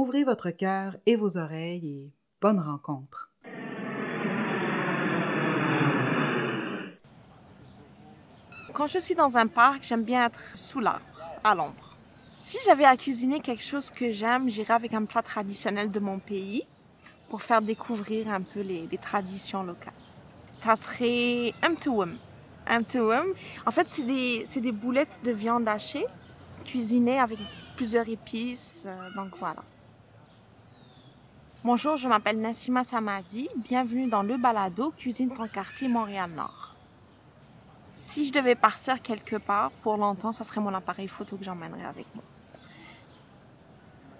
Ouvrez votre cœur et vos oreilles et bonne rencontre. Quand je suis dans un parc, j'aime bien être sous l'arbre, à l'ombre. Si j'avais à cuisiner quelque chose que j'aime, j'irais avec un plat traditionnel de mon pays pour faire découvrir un peu les, traditions locales. Ça serait mtuwum. Mtuwum, en fait, c'est des, c'est des boulettes de viande hachée cuisinées avec plusieurs épices. euh, donc voilà. Bonjour, je m'appelle Nassima Samadi. Bienvenue dans le balado Cuisine ton quartier Montréal-Nord. Si je devais partir quelque part pour longtemps, ça serait mon appareil photo que j'emmènerais avec moi.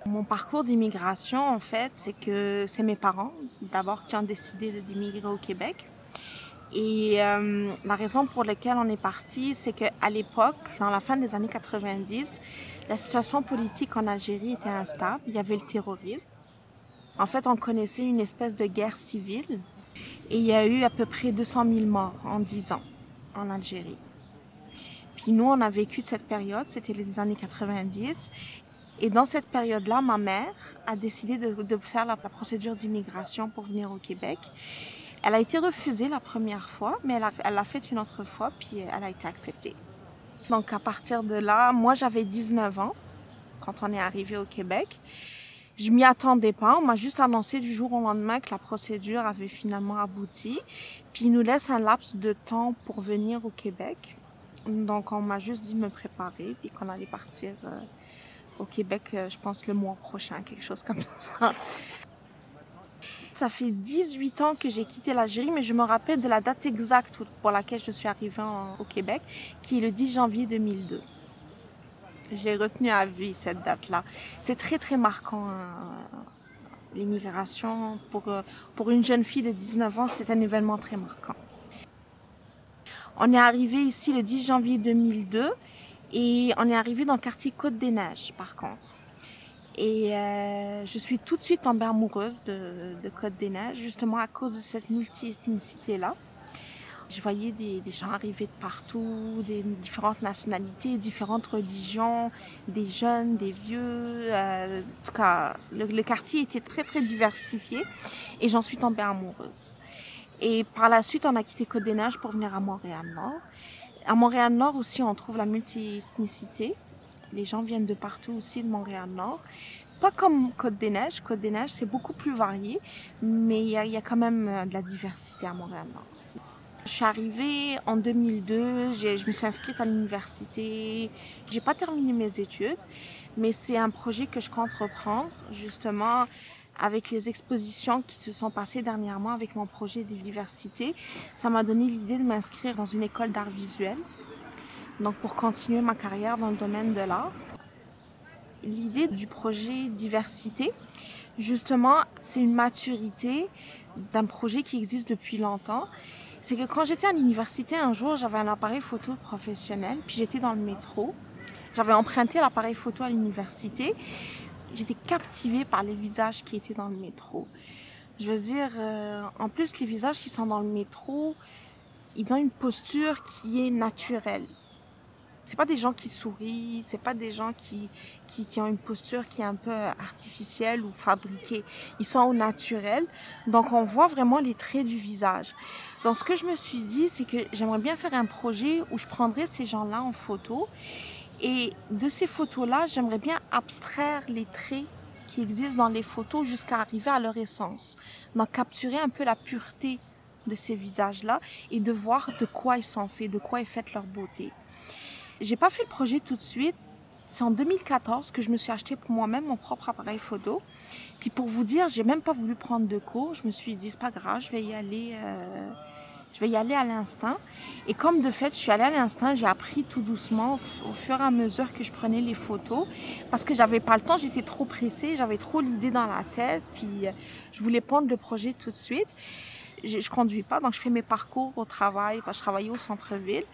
Mon parcours d'immigration, en fait, c'est que c'est mes parents, d'abord, qui ont décidé d'immigrer au Québec. Et euh, la raison pour laquelle on est parti, c'est qu'à l'époque, dans la fin des années 90, la situation politique en Algérie était instable. Il y avait le terrorisme. En fait, on connaissait une espèce de guerre civile. Et il y a eu à peu près 200 000 morts en 10 ans en Algérie. Puis nous, on a vécu cette période, c'était les années 90. Et dans cette période-là, ma mère a décidé de, faire la, la procédure d'immigration pour venir au Québec. Elle a été refusée la première fois, mais elle l'a fait une autre fois, puis elle a été acceptée. Donc à partir de là, moi j'avais 19 ans quand on est arrivé au Québec. Je m'y attendais pas, on m'a juste annoncé du jour au lendemain que la procédure avait finalement abouti. Puis il nous laisse un laps de temps pour venir au Québec. Donc on m'a juste dit de me préparer, puis qu'on allait partir euh, au Québec, euh, je pense le mois prochain, quelque chose comme ça. Ça fait 18 ans que j'ai quitté l'Algérie, mais je me rappelle de la date exacte pour laquelle je suis arrivée au Québec, qui est le 10 janvier 2002. J'ai retenu à vie cette date-là. C'est très très marquant. hein, L'immigration pour euh, pour une jeune fille de 19 ans, c'est un événement très marquant. On est arrivé ici le 10 janvier 2002 et on est arrivé dans le quartier Côte-des-Neiges par contre. Et euh, je suis tout de suite tombée amoureuse de, de Côte-des-Neiges, justement à cause de cette multi-ethnicité-là. Je voyais des, des gens arriver de partout, des différentes nationalités, différentes religions, des jeunes, des vieux. euh, en tout cas, le, le quartier était très très diversifié et j'en suis tombée amoureuse. Et par la suite, on a quitté Côte-des-Neiges pour venir à Montréal-Nord. À Montréal-Nord aussi, on trouve la multi-ethnicité. Les gens viennent de partout aussi de Montréal-Nord. Pas comme Côte-des-Neiges. Côte-des-Neiges, c'est beaucoup plus varié, mais il y y a quand même euh, de la diversité à Montréal-Nord. Je suis arrivée en 2002, j'ai- je me suis inscrite à l'université. J'ai pas terminé mes études, mais c'est un projet que je compte reprendre, justement, avec les expositions qui se sont passées dernièrement avec mon projet de l'université. Ça m'a donné l'idée de m'inscrire dans une école d'art visuel, donc pour continuer ma carrière dans le domaine de l'art. L'idée du projet diversité, justement, c'est une maturité d'un projet qui existe depuis longtemps. C'est que quand j'étais à l'université, un jour, j'avais un appareil photo professionnel, puis j'étais dans le métro. J'avais emprunté l'appareil photo à l'université. J'étais captivée par les visages qui étaient dans le métro. Je veux dire, euh, en plus, les visages qui sont dans le métro, ils ont une posture qui est naturelle. C'est pas des gens qui sourient, c'est pas des gens qui, qui, qui ont une posture qui est un peu artificielle ou fabriquée. Ils sont au naturel, donc on voit vraiment les traits du visage. Donc ce que je me suis dit, c'est que j'aimerais bien faire un projet où je prendrais ces gens-là en photo et de ces photos-là, j'aimerais bien abstraire les traits qui existent dans les photos jusqu'à arriver à leur essence. Donc capturer un peu la pureté de ces visages-là et de voir de quoi ils sont faits, de quoi est faite leur beauté. J'ai pas fait le projet tout de suite. C'est en 2014 que je me suis acheté pour moi-même mon propre appareil photo. Puis pour vous dire, j'ai même pas voulu prendre de cours. Je me suis dit, c'est pas grave, je vais y aller. euh, Je vais y aller à l'instinct. Et comme de fait, je suis allée à l'instinct, j'ai appris tout doucement au fur et à mesure que je prenais les photos. Parce que j'avais pas le temps, j'étais trop pressée, j'avais trop l'idée dans la tête. Puis euh, je voulais prendre le projet tout de suite. Je, je conduis pas, donc je fais mes parcours au travail, je travaillais au centre-ville.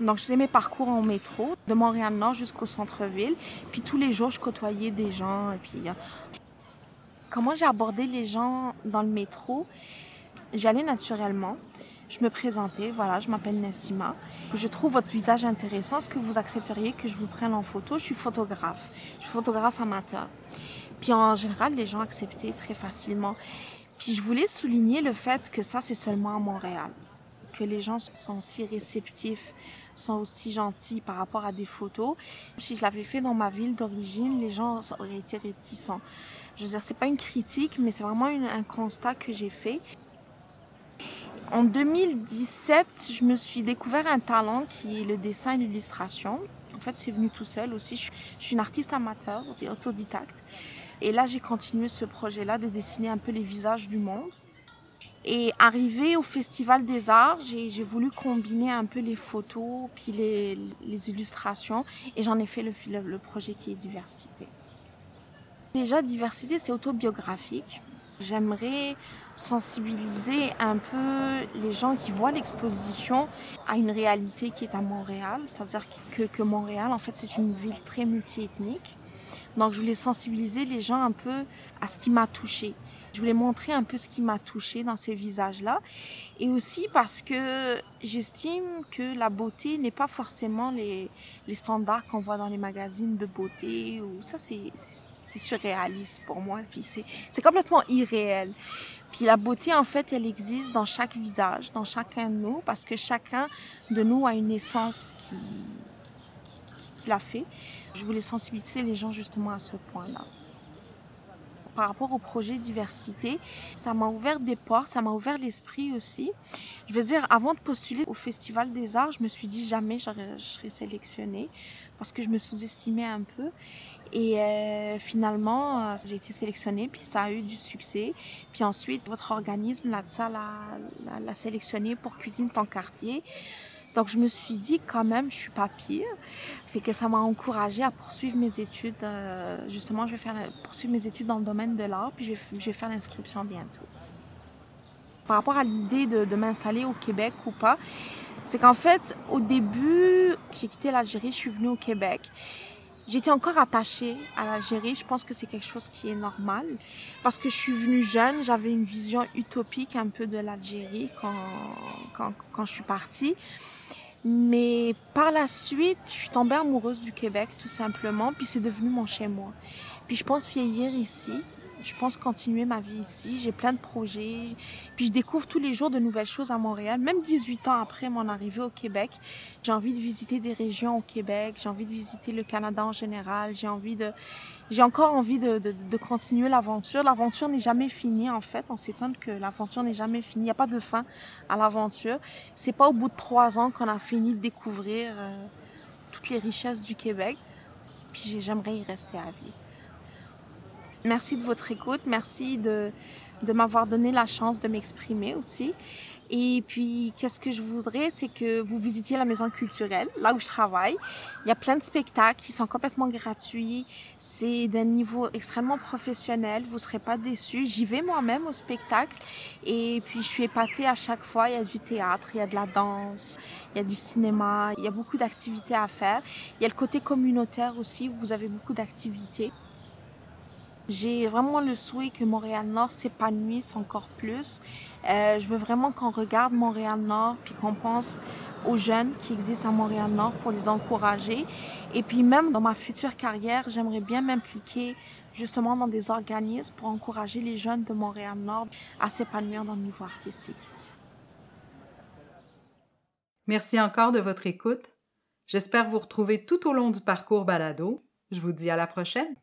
Donc, je faisais mes parcours en métro, de Montréal-Nord jusqu'au centre-ville. Puis tous les jours, je côtoyais des gens. Et puis, euh, comment j'ai abordé les gens dans le métro? J'allais naturellement. Je me présentais, voilà, je m'appelle Nassima. Je trouve votre visage intéressant. Est-ce que vous accepteriez que je vous prenne en photo? Je suis photographe. Je suis photographe amateur. Puis en général, les gens acceptaient très facilement. Puis je voulais souligner le fait que ça, c'est seulement à Montréal. Que les gens sont si réceptifs, sont aussi gentils par rapport à des photos. Si je l'avais fait dans ma ville d'origine, les gens auraient été réticents. Je veux dire, c'est pas une critique, mais c'est vraiment un constat que j'ai fait. En 2017, je me suis découvert un talent qui est le dessin et l'illustration. En fait, c'est venu tout seul aussi. Je, je suis une artiste amateur, autodidacte. Et là, j'ai continué ce projet-là de dessiner un peu les visages du monde. Et arrivé au Festival des Arts, j'ai voulu combiner un peu les photos puis les, illustrations et j'en ai fait le, projet qui est Diversité. Déjà, Diversité, c'est autobiographique. J'aimerais sensibiliser un peu les gens qui voient l'exposition à une réalité qui est à Montréal, c'est-à-dire que, que Montréal, en fait, c'est une ville très multiethnique. Donc, je voulais sensibiliser les gens un peu à ce qui m'a touchée. Je voulais montrer un peu ce qui m'a touchée dans ces visages-là. Et aussi parce que j'estime que la beauté n'est pas forcément les, standards qu'on voit dans les magazines de beauté. Ça, c'est surréaliste pour moi. Puis c'est complètement irréel. Puis la beauté, en fait, elle existe dans chaque visage, dans chacun de nous, parce que chacun de nous a une essence qui, qui l'a fait. Je voulais sensibiliser les gens justement à ce point-là par rapport au projet diversité, ça m'a ouvert des portes, ça m'a ouvert l'esprit aussi. Je veux dire, avant de postuler au Festival des Arts, je me suis dit jamais je serais sélectionnée parce que je me sous-estimais un peu. Et euh, finalement, euh, j'ai été sélectionnée, puis ça a eu du succès. Puis ensuite, votre organisme, l'ATSA, l'a sélectionné pour Cuisine ton quartier. Donc je me suis dit quand même, je suis pas pire. Fait que ça m'a encouragée à poursuivre mes études. Euh, justement, je vais faire poursuivre mes études dans le domaine de l'art, puis je vais, faire l'inscription bientôt. Par rapport à l'idée de, de m'installer au Québec ou pas, c'est qu'en fait, au début, j'ai quitté l'Algérie, je suis venue au Québec. J'étais encore attachée à l'Algérie. Je pense que c'est quelque chose qui est normal. Parce que je suis venue jeune, j'avais une vision utopique un peu de l'Algérie quand, quand, quand je suis partie. Mais par la suite, je suis tombée amoureuse du Québec, tout simplement. Puis c'est devenu mon chez-moi. Puis je pense vieillir ici. Je pense continuer ma vie ici. J'ai plein de projets. Puis je découvre tous les jours de nouvelles choses à Montréal. Même 18 ans après mon arrivée au Québec, j'ai envie de visiter des régions au Québec. J'ai envie de visiter le Canada en général. J'ai envie de, j'ai encore envie de, de, de continuer l'aventure. L'aventure n'est jamais finie en fait. On s'étonne que l'aventure n'est jamais finie. Il n'y a pas de fin à l'aventure. C'est pas au bout de trois ans qu'on a fini de découvrir euh, toutes les richesses du Québec. Puis j'aimerais y rester à vie. Merci de votre écoute. Merci de, de m'avoir donné la chance de m'exprimer aussi. Et puis, qu'est-ce que je voudrais, c'est que vous visitiez la maison culturelle, là où je travaille. Il y a plein de spectacles qui sont complètement gratuits. C'est d'un niveau extrêmement professionnel. Vous serez pas déçus. J'y vais moi-même au spectacle. Et puis, je suis épatée à chaque fois. Il y a du théâtre, il y a de la danse, il y a du cinéma. Il y a beaucoup d'activités à faire. Il y a le côté communautaire aussi. Où vous avez beaucoup d'activités. J'ai vraiment le souhait que Montréal-Nord s'épanouisse encore plus. Euh, je veux vraiment qu'on regarde Montréal-Nord puis qu'on pense aux jeunes qui existent à Montréal-Nord pour les encourager. Et puis même dans ma future carrière, j'aimerais bien m'impliquer justement dans des organismes pour encourager les jeunes de Montréal-Nord à s'épanouir dans le niveau artistique. Merci encore de votre écoute. J'espère vous retrouver tout au long du parcours balado. Je vous dis à la prochaine.